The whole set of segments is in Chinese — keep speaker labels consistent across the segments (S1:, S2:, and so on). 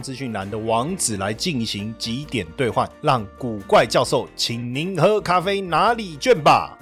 S1: 资讯栏的网址来进行几点兑换，让古怪教授请您喝咖啡哪里卷吧。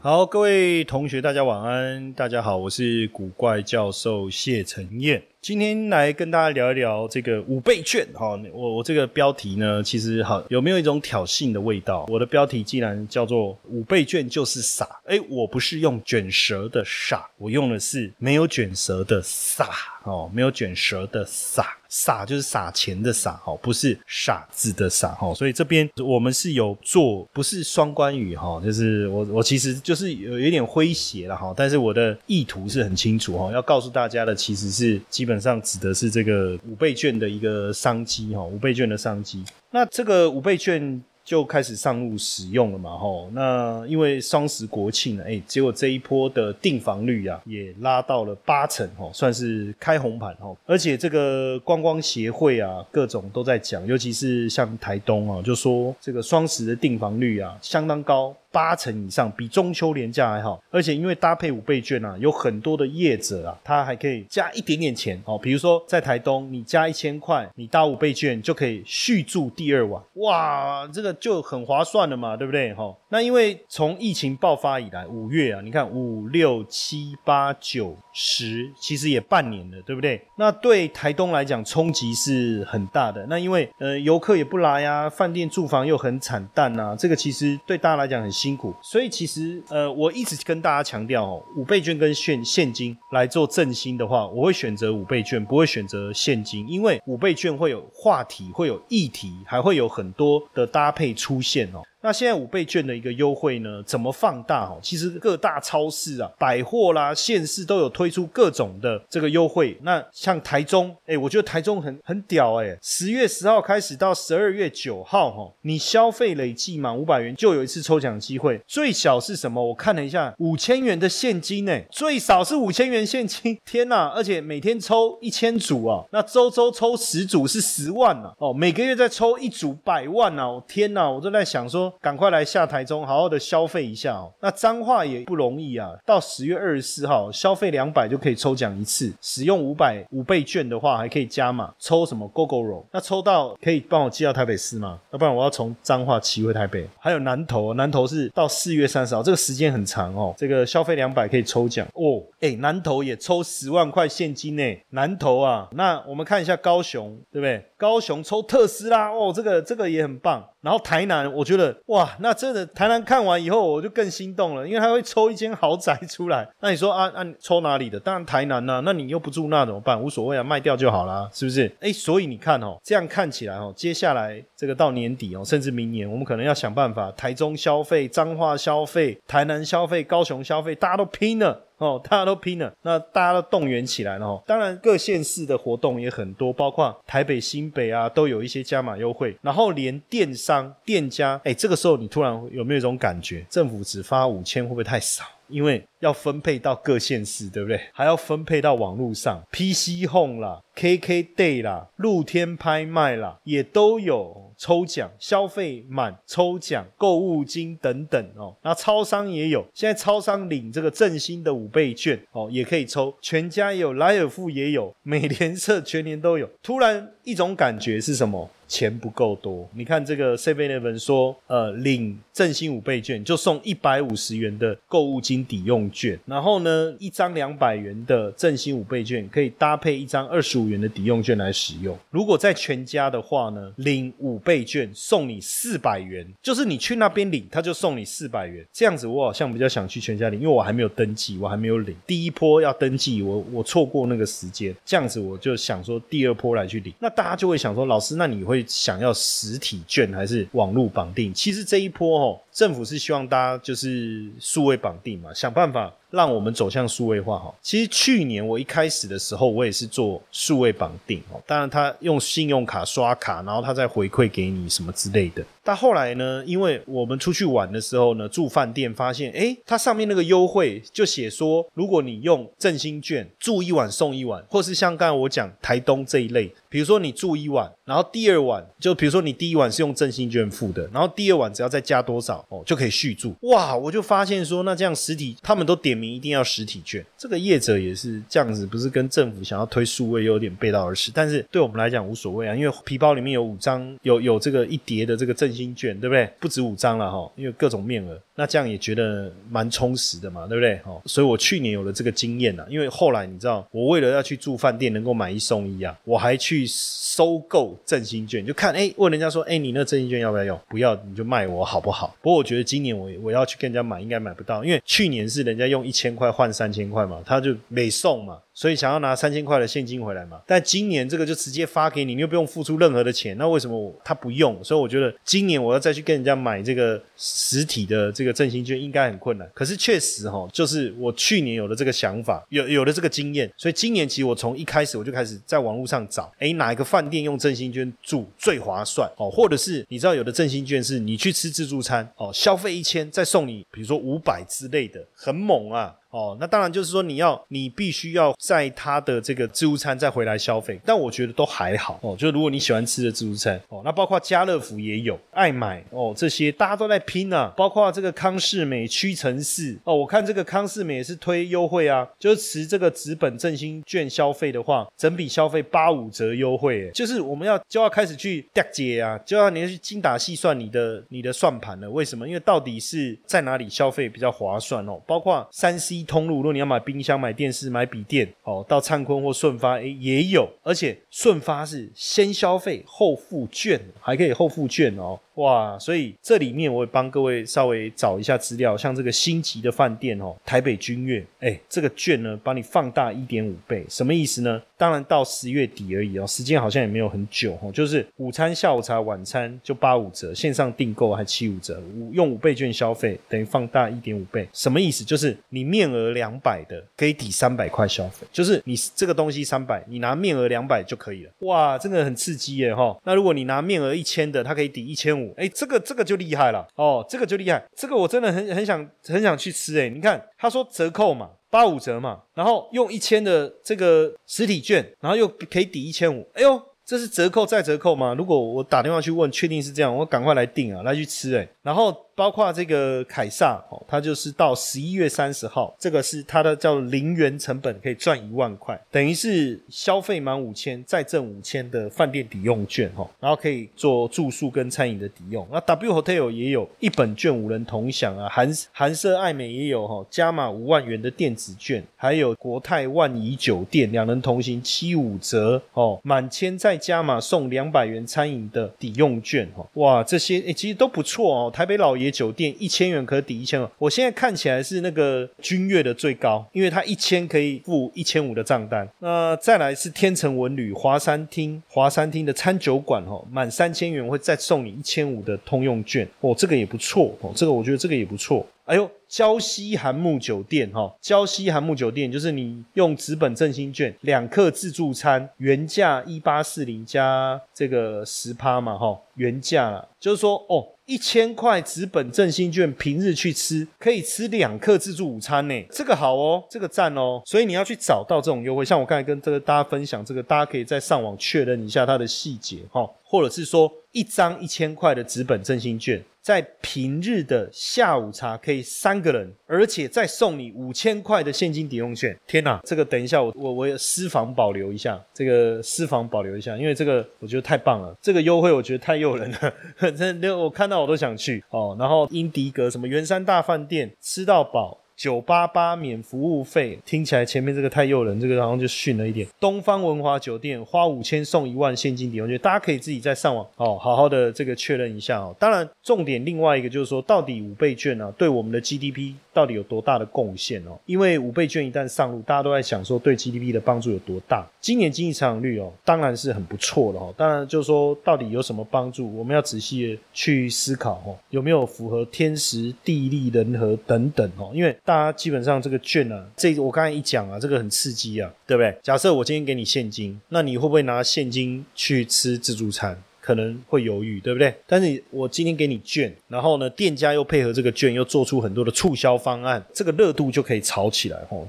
S1: 好，各位同学，大家晚安。大家好，我是古怪教授谢承彦。今天来跟大家聊一聊这个五倍券哈，我我这个标题呢，其实好有没有一种挑衅的味道？我的标题既然叫做五倍券就是傻，哎，我不是用卷舌的傻，我用的是没有卷舌的傻哦，没有卷舌的傻，傻就是撒钱的傻哦，不是傻子的傻哈，所以这边我们是有做，不是双关语哈，就是我我其实就是有有点诙谐了哈，但是我的意图是很清楚哈，要告诉大家的其实是基基本上指的是这个五倍券的一个商机哈，五倍券的商机。那这个五倍券就开始上路使用了嘛吼，那因为双十国庆呢，哎，结果这一波的订房率啊也拉到了八成哦，算是开红盘吼，而且这个观光协会啊各种都在讲，尤其是像台东啊，就说这个双十的订房率啊相当高。八成以上，比中秋廉价还好，而且因为搭配五倍券啊，有很多的业者啊，他还可以加一点点钱哦。比如说在台东，你加一千块，你搭五倍券就可以续住第二晚，哇，这个就很划算了嘛，对不对？哈，那因为从疫情爆发以来，五月啊，你看五六七八九十，其实也半年了，对不对？那对台东来讲冲击是很大的。那因为呃游客也不来呀，饭店住房又很惨淡呐，这个其实对大家来讲很。辛苦，所以其实呃，我一直跟大家强调哦，五倍券跟现现金来做振兴的话，我会选择五倍券，不会选择现金，因为五倍券会有话题，会有议题，还会有很多的搭配出现哦。那现在五倍券的一个优惠呢，怎么放大哦？其实各大超市啊、百货啦、县市都有推出各种的这个优惠。那像台中，哎，我觉得台中很很屌哎，十月十号开始到十二月九号哈，你消费累计满五百元就有一次抽奖机会。最小是什么？我看了一下，五千元的现金哎，最少是五千元现金。天呐！而且每天抽一千组啊，那周周抽十组是十万呐哦，每个月再抽一组百万呐！我天呐！我都在想说。赶快来下台中，好好的消费一下哦。那脏话也不容易啊。到十月二十四号，消费两百就可以抽奖一次。使用五百五倍券的话，还可以加码抽什么 GoGo Ro，那抽到可以帮我寄到台北市吗？要不然我要从脏话骑回台北。还有南投，南投是到四月三十号，这个时间很长哦。这个消费两百可以抽奖哦。哎，南投也抽十万块现金呢。南投啊，那我们看一下高雄，对不对？高雄抽特斯拉哦，这个这个也很棒。然后台南，我觉得哇，那真的台南看完以后，我就更心动了，因为他会抽一间豪宅出来。那你说啊啊，抽哪里的？当然台南呐。那你又不住那怎么办？无所谓啊，卖掉就好啦，是不是？哎，所以你看哦，这样看起来哦，接下来这个到年底哦，甚至明年，我们可能要想办法，台中消费、彰化消费、台南消费、高雄消费，大家都拼了。哦，大家都拼了，那大家都动员起来了哦。当然，各县市的活动也很多，包括台北、新北啊，都有一些加码优惠。然后连电商店家，哎，这个时候你突然有没有一种感觉，政府只发五千会不会太少？因为要分配到各县市，对不对？还要分配到网络上，PC Home 啦、KK Day 啦、露天拍卖啦，也都有抽奖，消费满抽奖、购物金等等哦。那超商也有，现在超商领这个振兴的五倍券哦，也可以抽。全家也有，莱尔富也有，美联社全年都有。突然一种感觉是什么？钱不够多，你看这个 Seven Eleven 说，呃，领振兴五倍券就送一百五十元的购物金抵用券，然后呢，一张两百元的振兴五倍券可以搭配一张二十五元的抵用券来使用。如果在全家的话呢，领五倍券送你四百元，就是你去那边领，他就送你四百元。这样子我好像比较想去全家领，因为我还没有登记，我还没有领第一波要登记，我我错过那个时间，这样子我就想说第二波来去领。那大家就会想说，老师，那你会？想要实体券还是网络绑定？其实这一波哦。政府是希望大家就是数位绑定嘛，想办法。让我们走向数位化哈。其实去年我一开始的时候，我也是做数位绑定哦。当然，他用信用卡刷卡，然后他再回馈给你什么之类的。但后来呢，因为我们出去玩的时候呢，住饭店发现，哎，它上面那个优惠就写说，如果你用振兴券住一晚送一晚，或是像刚才我讲台东这一类，比如说你住一晚，然后第二晚就比如说你第一晚是用振兴券付的，然后第二晚只要再加多少哦，就可以续住。哇，我就发现说，那这样实体他们都点。名一定要实体券，这个业者也是这样子，不是跟政府想要推数位有点背道而驰。但是对我们来讲无所谓啊，因为皮包里面有五张，有有这个一叠的这个振兴券，对不对？不止五张了哈，因为各种面额，那这样也觉得蛮充实的嘛，对不对？哦，所以我去年有了这个经验啊，因为后来你知道，我为了要去住饭店能够买一送一啊，我还去收购振兴券，就看哎，问人家说，哎，你那振兴券要不要用？不要你就卖我好不好？不过我觉得今年我我要去跟人家买，应该买不到，因为去年是人家用一千块换三千块嘛，他就没送嘛。所以想要拿三千块的现金回来嘛？但今年这个就直接发给你，你又不用付出任何的钱，那为什么我他不用？所以我觉得今年我要再去跟人家买这个实体的这个振兴券应该很困难。可是确实哈，就是我去年有了这个想法，有有了这个经验，所以今年其实我从一开始我就开始在网络上找，哎，哪一个饭店用振兴券住最划算哦？或者是你知道有的振兴券是你去吃自助餐哦，消费一千再送你，比如说五百之类的，很猛啊！哦，那当然就是说你要，你必须要在他的这个自助餐再回来消费，但我觉得都还好哦。就如果你喜欢吃的自助餐哦，那包括家乐福也有，爱买哦，这些大家都在拼啊。包括这个康士美、屈臣氏哦，我看这个康士美也是推优惠啊，就是持这个纸本振兴券消费的话，整笔消费八五折优惠，就是我们要就要开始去搭接啊，就要你要去精打细算你的你的算盘了。为什么？因为到底是在哪里消费比较划算哦？包括三 C。一通路，如果你要买冰箱、买电视、买笔电，哦，到灿坤或顺发，哎，也有，而且顺发是先消费后付券，还可以后付券哦。哇，所以这里面我也帮各位稍微找一下资料，像这个星级的饭店哦，台北君悦，哎，这个券呢帮你放大一点五倍，什么意思呢？当然到十月底而已哦，时间好像也没有很久哦，就是午餐、下午茶、晚餐就八五折，线上订购还七五折，五用五倍券消费等于放大一点五倍，什么意思？就是你面额两百的可以抵三百块消费，就是你这个东西三百，你拿面额两百就可以了。哇，真的很刺激耶哈！那如果你拿面额一千的，它可以抵一千五。哎，这个这个就厉害了哦，这个就厉害，这个我真的很很想很想去吃哎！你看他说折扣嘛，八五折嘛，然后用一千的这个实体券，然后又可以抵一千五，哎呦，这是折扣再折扣吗？如果我打电话去问，确定是这样，我赶快来订啊，来去吃哎，然后。包括这个凯撒哦，它就是到十一月三十号，这个是它的叫零元成本，可以赚一万块，等于是消费满五千再挣五千的饭店抵用券哈，然后可以做住宿跟餐饮的抵用。那 W Hotel 也有一本券五人同享啊，韩韩舍爱美也有哈，加码五万元的电子券，还有国泰万怡酒店两人同行七五折哦，满千再加码送两百元餐饮的抵用券哈，哇，这些诶其实都不错哦，台北老爷。酒店一千元可抵一千二，我现在看起来是那个君越的最高，因为它一千可以付一千五的账单。那再来是天成文旅华山厅，华山厅的餐酒馆哦，满三千元会再送你一千五的通用券哦，这个也不错哦，这个我觉得这个也不错。哎呦，礁溪韩木酒店哈，礁溪韩木酒店就是你用纸本振兴券两克自助餐，原价一八四零加这个十趴嘛哈，原价就是说哦。一千块纸本振兴券，平日去吃可以吃两克自助午餐呢，这个好哦，这个赞哦，所以你要去找到这种优惠，像我刚才跟这个大家分享这个，大家可以在上网确认一下它的细节哈，或者是说一张一千块的纸本振兴券。在平日的下午茶可以三个人，而且再送你五千块的现金抵用券。天哪，这个等一下我我我私房保留一下，这个私房保留一下，因为这个我觉得太棒了，这个优惠我觉得太诱人了，真的我看到我都想去哦。然后英迪格什么圆山大饭店吃到饱。九八八免服务费，听起来前面这个太诱人，这个好像就逊了一点。东方文华酒店花五千送一万现金抵用券，大家可以自己再上网哦，好好的这个确认一下哦。当然，重点另外一个就是说，到底五倍券呢，对我们的 GDP 到底有多大的贡献哦？因为五倍券一旦上路，大家都在想说对 GDP 的帮助有多大。今年经济成长率哦，当然是很不错的哦。当然就是说，到底有什么帮助，我们要仔细的去思考哦，有没有符合天时地利人和等等哦？因为大家基本上这个券呢，这我刚才一讲啊，这个很刺激啊，对不对？假设我今天给你现金，那你会不会拿现金去吃自助餐？可能会犹豫，对不对？但是我今天给你券，然后呢，店家又配合这个券，又做出很多的促销方案，这个热度就可以炒起来哦。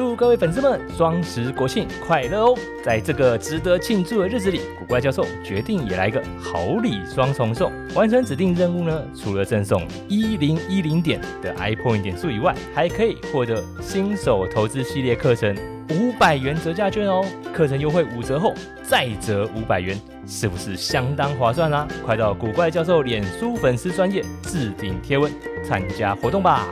S2: 祝各位粉丝们双十国庆快乐哦！在这个值得庆祝的日子里，古怪教授决定也来个好礼双重送。完成指定任务呢，除了赠送一零一零点的 iPoint 点数以外，还可以获得新手投资系列课程五百元折价券哦。课程优惠五折后再折五百元，是不是相当划算啊？快到古怪教授脸书粉丝专业置顶贴文参加活动吧！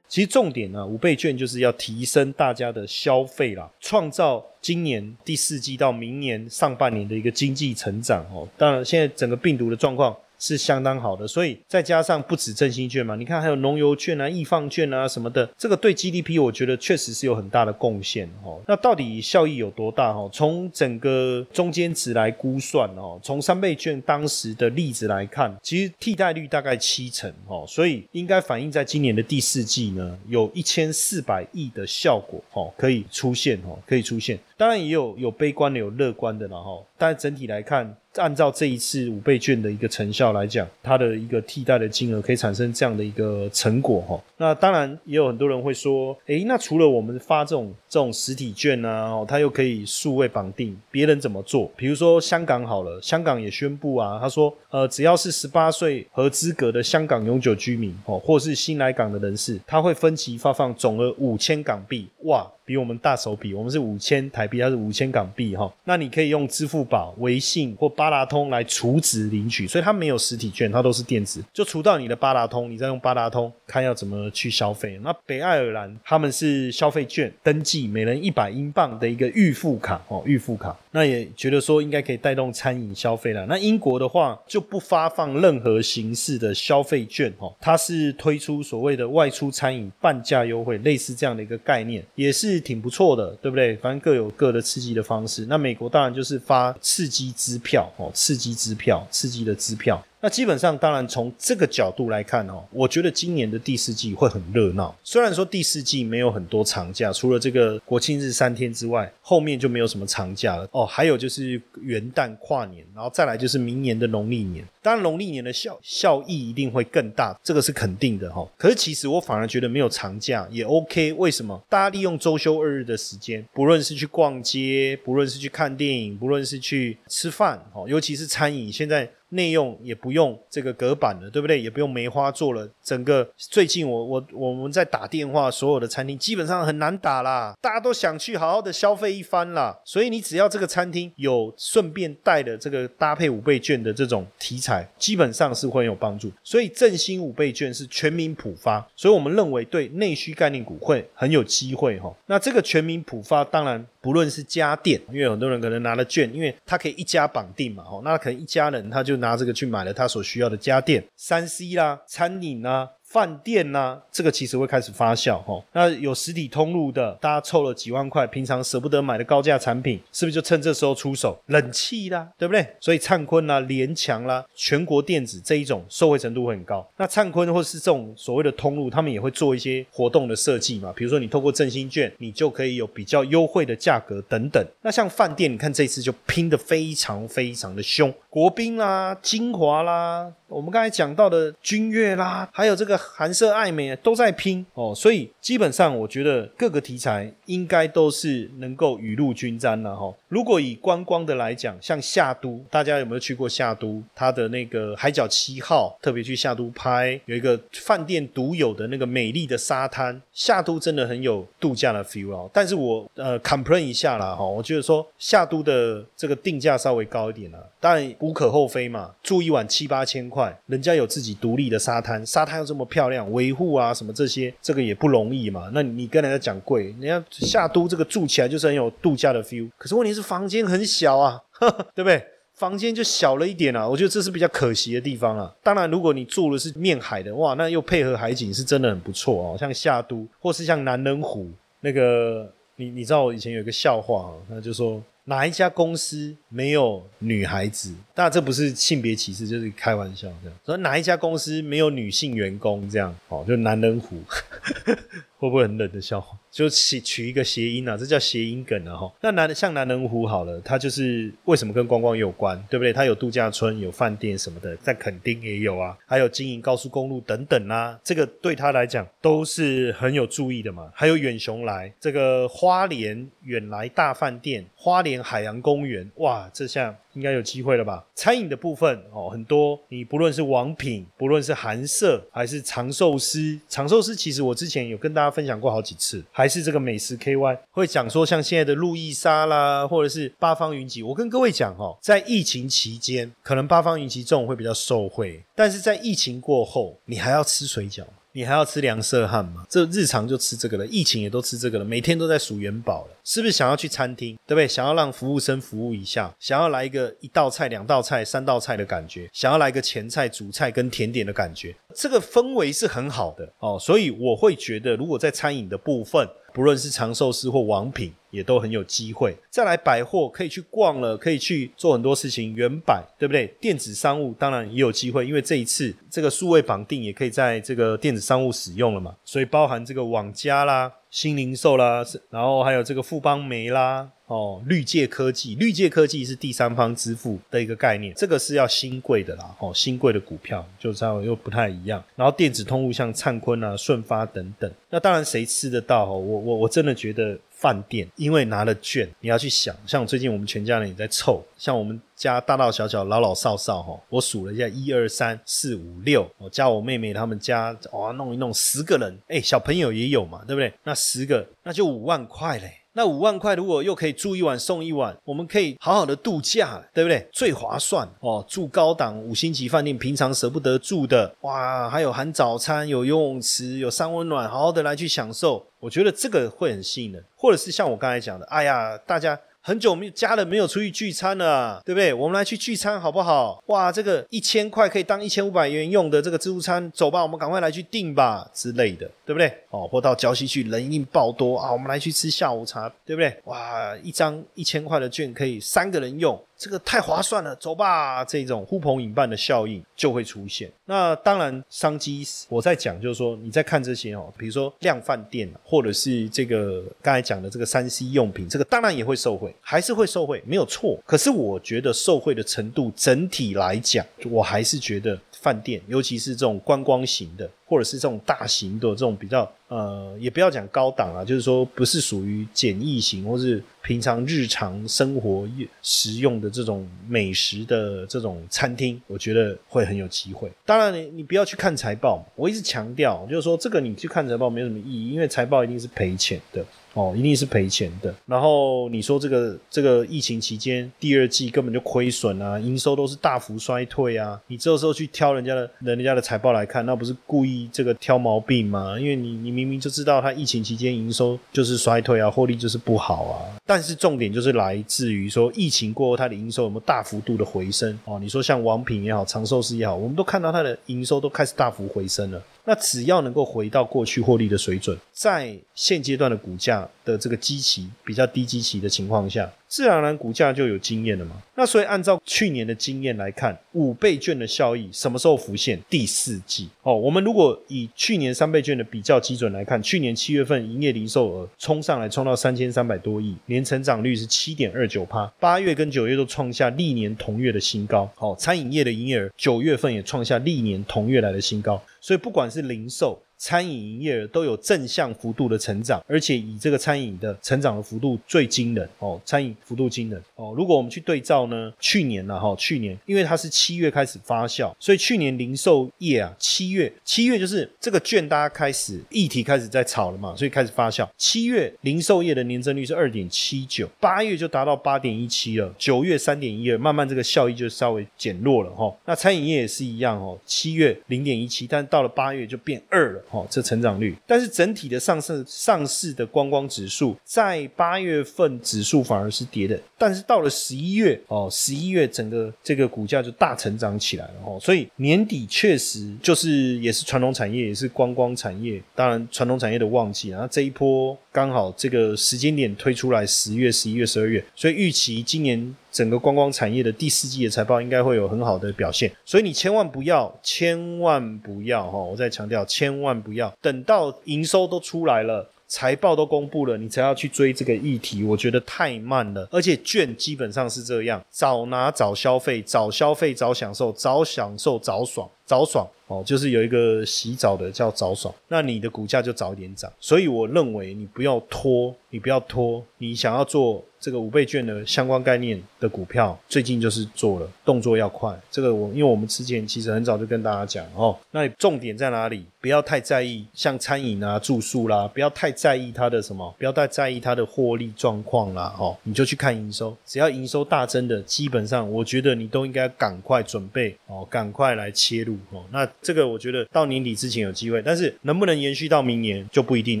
S1: 其实重点呢，五倍券就是要提升大家的消费啦，创造今年第四季到明年上半年的一个经济成长哦。当然，现在整个病毒的状况。是相当好的，所以再加上不止振兴券嘛，你看还有农油券啊、易放券啊什么的，这个对 GDP 我觉得确实是有很大的贡献哦。那到底效益有多大哦？从整个中间值来估算哦，从三倍券当时的例子来看，其实替代率大概七成哦，所以应该反映在今年的第四季呢，有一千四百亿的效果哦，可以出现哦，可以出现。当然也有有悲观的，有乐观的，然后，但整体来看。按照这一次五倍券的一个成效来讲，它的一个替代的金额可以产生这样的一个成果哈。那当然也有很多人会说，诶，那除了我们发这种这种实体券啊，哦，它又可以数位绑定，别人怎么做？比如说香港好了，香港也宣布啊，他说，呃，只要是十八岁合资格的香港永久居民哦，或是新来港的人士，他会分期发放总额五千港币，哇！比我们大手笔，我们是五千台币，它是五千港币哈。那你可以用支付宝、微信或八达通来储值领取，所以它没有实体券，它都是电子，就储到你的八达通，你再用八达通看要怎么去消费。那北爱尔兰他们是消费券登记，每人一百英镑的一个预付卡哦，预付卡，那也觉得说应该可以带动餐饮消费了。那英国的话就不发放任何形式的消费券哦，它是推出所谓的外出餐饮半价优惠，类似这样的一个概念，也是。挺不错的，对不对？反正各有各的刺激的方式。那美国当然就是发刺激支票哦，刺激支票，刺激的支票。那基本上，当然从这个角度来看哦，我觉得今年的第四季会很热闹。虽然说第四季没有很多长假，除了这个国庆日三天之外，后面就没有什么长假了哦。还有就是元旦跨年，然后再来就是明年的农历年。当然，农历年的效效益一定会更大，这个是肯定的哈。可是其实我反而觉得没有长假也 OK。为什么？大家利用周休二日的时间，不论是去逛街，不论是去看电影，不论是去吃饭，哦，尤其是餐饮，现在。内用也不用这个隔板了，对不对？也不用梅花做了。整个最近我我我们在打电话，所有的餐厅基本上很难打啦，大家都想去好好的消费一番啦。所以你只要这个餐厅有顺便带的这个搭配五倍券的这种题材，基本上是会有帮助。所以振兴五倍券是全民普发，所以我们认为对内需概念股会很有机会哈。那这个全民普发，当然不论是家电，因为很多人可能拿了券，因为他可以一家绑定嘛，哦，那可能一家人他就。拿这个去买了他所需要的家电、三 C 啦、餐饮啦。饭店呐，这个其实会开始发酵哈。那有实体通路的，大家凑了几万块，平常舍不得买的高价产品，是不是就趁这时候出手？冷气啦，对不对？所以灿坤啦、联强啦、全国电子这一种受惠程度会很高。那灿坤或是这种所谓的通路，他们也会做一些活动的设计嘛。比如说你透过振兴券，你就可以有比较优惠的价格等等。那像饭店，你看这次就拼的非常非常的凶，国宾啦、金华啦，我们刚才讲到的君越啦，还有这个。韩色爱美都在拼哦，所以基本上我觉得各个题材应该都是能够雨露均沾了哈。如果以观光的来讲，像夏都，大家有没有去过夏都？它的那个海角七号，特别去夏都拍，有一个饭店独有的那个美丽的沙滩。夏都真的很有度假的 feel 哦。但是我呃 complain 一下啦哈，我觉得说夏都的这个定价稍微高一点啦，当然无可厚非嘛，住一晚七八千块，人家有自己独立的沙滩，沙滩又这么漂亮，维护啊什么这些，这个也不容易嘛。那你跟人家讲贵，人家夏都这个住起来就是很有度假的 feel，可是问题是房间很小啊，对不对？房间就小了一点啊，我觉得这是比较可惜的地方啊。当然，如果你住的是面海的，哇，那又配合海景是真的很不错哦。像夏都或是像南人湖那个，你你知道我以前有一个笑话啊，那就说哪一家公司没有女孩子？当然这不是性别歧视，就是开玩笑这样。说哪一家公司没有女性员工？这样哦，就南人湖。会不会很冷的笑话？就取取一个谐音啊，这叫谐音梗啊哈。那南像南人湖好了，它就是为什么跟观光有关，对不对？它有度假村、有饭店什么的，在垦丁也有啊，还有经营高速公路等等啊，这个对他来讲都是很有注意的嘛。还有远雄来这个花莲远来大饭店、花莲海洋公园，哇，这下应该有机会了吧？餐饮的部分哦，很多，你不论是王品，不论是韩舍，还是长寿司，长寿司其实我之前有跟大家。分享过好几次，还是这个美食 KY 会讲说，像现在的路易莎啦，或者是八方云集。我跟各位讲哦，在疫情期间，可能八方云集这种会比较受惠，但是在疫情过后，你还要吃水饺。你还要吃凉色汉吗？这日常就吃这个了，疫情也都吃这个了，每天都在数元宝了，是不是想要去餐厅，对不对？想要让服务生服务一下，想要来一个一道菜、两道菜、三道菜的感觉，想要来个前菜、主菜跟甜点的感觉，这个氛围是很好的哦。所以我会觉得，如果在餐饮的部分，不论是长寿司或王品。也都很有机会，再来百货可以去逛了，可以去做很多事情，原百对不对？电子商务当然也有机会，因为这一次这个数位绑定也可以在这个电子商务使用了嘛，所以包含这个网家啦、新零售啦，然后还有这个富邦煤啦。哦，绿界科技，绿界科技是第三方支付的一个概念，这个是要新贵的啦。哦，新贵的股票就稍微又不太一样。然后电子通路像灿坤啊、顺发等等，那当然谁吃得到？我我我真的觉得饭店，因为拿了券，你要去想，像最近我们全家人也在凑，像我们家大大小小、老老少少哈，我数了一下，一二三四五六，我加我妹妹他们家，哦，弄一弄十个人，哎，小朋友也有嘛，对不对？那十个那就五万块嘞。那五万块如果又可以住一晚送一晚，我们可以好好的度假，对不对？最划算哦！住高档五星级饭店，平常舍不得住的，哇，还有含早餐，有游泳池，有三温暖，好好的来去享受，我觉得这个会很吸引人。或者是像我刚才讲的，哎呀，大家。很久没有家人没有出去聚餐了，对不对？我们来去聚餐好不好？哇，这个一千块可以当一千五百元用的这个自助餐，走吧，我们赶快来去订吧之类的，对不对？哦，或到礁溪去，人一定爆多啊，我们来去吃下午茶，对不对？哇，一张一千块的券可以三个人用。这个太划算了，走吧！这种呼朋引伴的效应就会出现。那当然，商机我在讲，就是说你在看这些哦，比如说量饭店，或者是这个刚才讲的这个三 C 用品，这个当然也会受惠，还是会受惠，没有错。可是我觉得受惠的程度整体来讲，我还是觉得。饭店，尤其是这种观光型的，或者是这种大型的这种比较，呃，也不要讲高档啊，就是说不是属于简易型，或是平常日常生活食用的这种美食的这种餐厅，我觉得会很有机会。当然，你你不要去看财报，我一直强调，就是说这个你去看财报没有什么意义，因为财报一定是赔钱的。哦，一定是赔钱的。然后你说这个这个疫情期间第二季根本就亏损啊，营收都是大幅衰退啊。你这时候去挑人家的人家的财报来看，那不是故意这个挑毛病吗？因为你你明明就知道它疫情期间营收就是衰退啊，获利就是不好啊。但是重点就是来自于说疫情过后它的营收有没有大幅度的回升？哦，你说像王品也好，长寿司也好，我们都看到它的营收都开始大幅回升了。那只要能够回到过去获利的水准，在现阶段的股价的这个基期比较低基期的情况下。自然而然股价就有经验了嘛？那所以按照去年的经验来看，五倍券的效益什么时候浮现？第四季哦。我们如果以去年三倍券的比较基准来看，去年七月份营业零售额冲上来，冲到三千三百多亿，年成长率是七点二九趴。八月跟九月都创下历年同月的新高。好，餐饮业的营业额九月份也创下历年同月来的新高。所以不管是零售，餐饮营业额都有正向幅度的成长，而且以这个餐饮的成长的幅度最惊人哦，餐饮幅度惊人哦。如果我们去对照呢，去年呢哈，去年因为它是七月开始发酵，所以去年零售业啊，七月七月就是这个券大家开始议题开始在炒了嘛，所以开始发酵。七月零售业的年增率是二点七九，八月就达到八点一七了，九月三点一二，慢慢这个效益就稍微减弱了哈。那餐饮业也是一样哦，七月零点一七，但到了八月就变二了哦，这成长率。但是整体的上市上市的观光指数在八月份指数反而是跌的，但是到了十一月哦，十一月整个这个股价就大成长起来了哦，所以年底确实就是也是传统产业，也是观光产业，当然传统产业的旺季，然后这一波刚好这个时间点推出来十月、十一月、十二月，所以预期今年。整个观光产业的第四季的财报应该会有很好的表现，所以你千万不要，千万不要哈！我再强调，千万不要等到营收都出来了，财报都公布了，你才要去追这个议题，我觉得太慢了。而且券基本上是这样，早拿早消费，早消费早享受，早享受早爽，早爽哦，就是有一个洗澡的叫早爽，那你的股价就早一点涨。所以我认为你不要拖，你不要拖，你想要做。这个五倍券的相关概念的股票，最近就是做了动作要快。这个我因为我们之前其实很早就跟大家讲哦，那重点在哪里？不要太在意像餐饮啊、住宿啦，不要太在意它的什么，不要太在意它的获利状况啦，哦，你就去看营收，只要营收大增的，基本上我觉得你都应该赶快准备哦，赶快来切入哦。那这个我觉得到年底之前有机会，但是能不能延续到明年就不一定。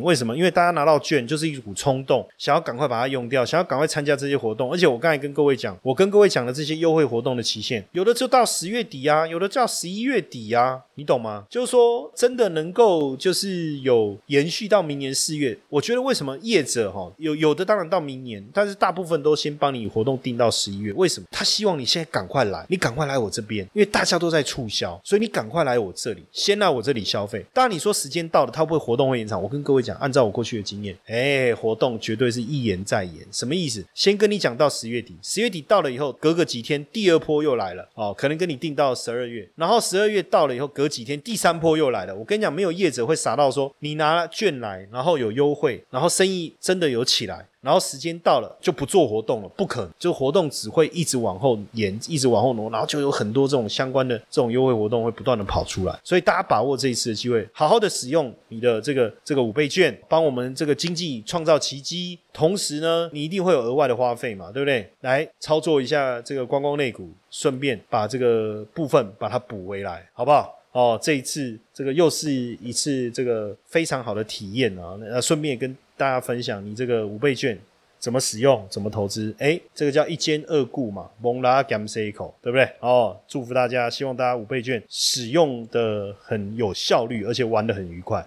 S1: 为什么？因为大家拿到券就是一股冲动，想要赶快把它用掉，想要赶快。参加这些活动，而且我刚才跟各位讲，我跟各位讲的这些优惠活动的期限，有的就到十月底啊，有的叫十一月底啊，你懂吗？就是说，真的能够就是有延续到明年四月。我觉得为什么业者哈有有的当然到明年，但是大部分都先帮你活动定到十一月。为什么？他希望你现在赶快来，你赶快来我这边，因为大家都在促销，所以你赶快来我这里，先来我这里消费。当然你说时间到了，他会不会活动会延长？我跟各位讲，按照我过去的经验，哎，活动绝对是一延再延，什么意思？先跟你讲到十月底，十月底到了以后，隔个几天，第二波又来了哦，可能跟你定到十二月，然后十二月到了以后，隔几天，第三波又来了。我跟你讲，没有业者会傻到说你拿券来，然后有优惠，然后生意真的有起来。然后时间到了就不做活动了，不可能，就活动只会一直往后延，一直往后挪，然后就有很多这种相关的这种优惠活动会不断的跑出来，所以大家把握这一次的机会，好好的使用你的这个这个五倍券，帮我们这个经济创造奇迹。同时呢，你一定会有额外的花费嘛，对不对？来操作一下这个观光类股，顺便把这个部分把它补回来，好不好？哦，这一次这个又是一次这个非常好的体验啊，那顺便跟。大家分享你这个五倍券怎么使用，怎么投资？哎，这个叫一兼二顾嘛，蒙拉 gam c 口，对不对？哦，祝福大家，希望大家五倍券使用的很有效率，而且玩的很愉快。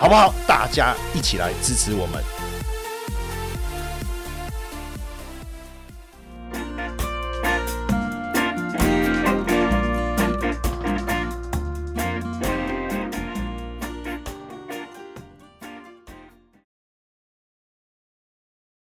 S1: 好不好？大家一起来支持我们。